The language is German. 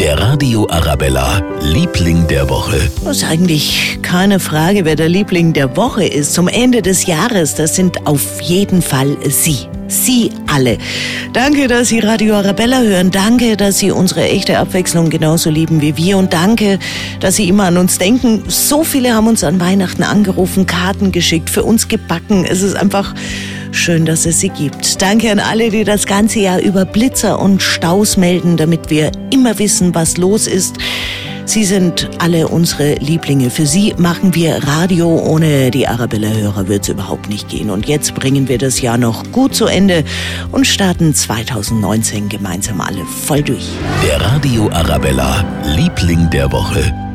Der Radio Arabella, Liebling der Woche. Das ist eigentlich keine Frage, wer der Liebling der Woche ist. Zum Ende des Jahres, das sind auf jeden Fall Sie. Sie alle. Danke, dass Sie Radio Arabella hören. Danke, dass Sie unsere echte Abwechslung genauso lieben wie wir. Und danke, dass Sie immer an uns denken. So viele haben uns an Weihnachten angerufen, Karten geschickt, für uns gebacken. Es ist einfach Schön, dass es sie gibt. Danke an alle, die das ganze Jahr über Blitzer und Staus melden, damit wir immer wissen, was los ist. Sie sind alle unsere Lieblinge. Für Sie machen wir Radio. Ohne die Arabella-Hörer wird es überhaupt nicht gehen. Und jetzt bringen wir das Jahr noch gut zu Ende und starten 2019 gemeinsam alle voll durch. Der Radio Arabella, Liebling der Woche.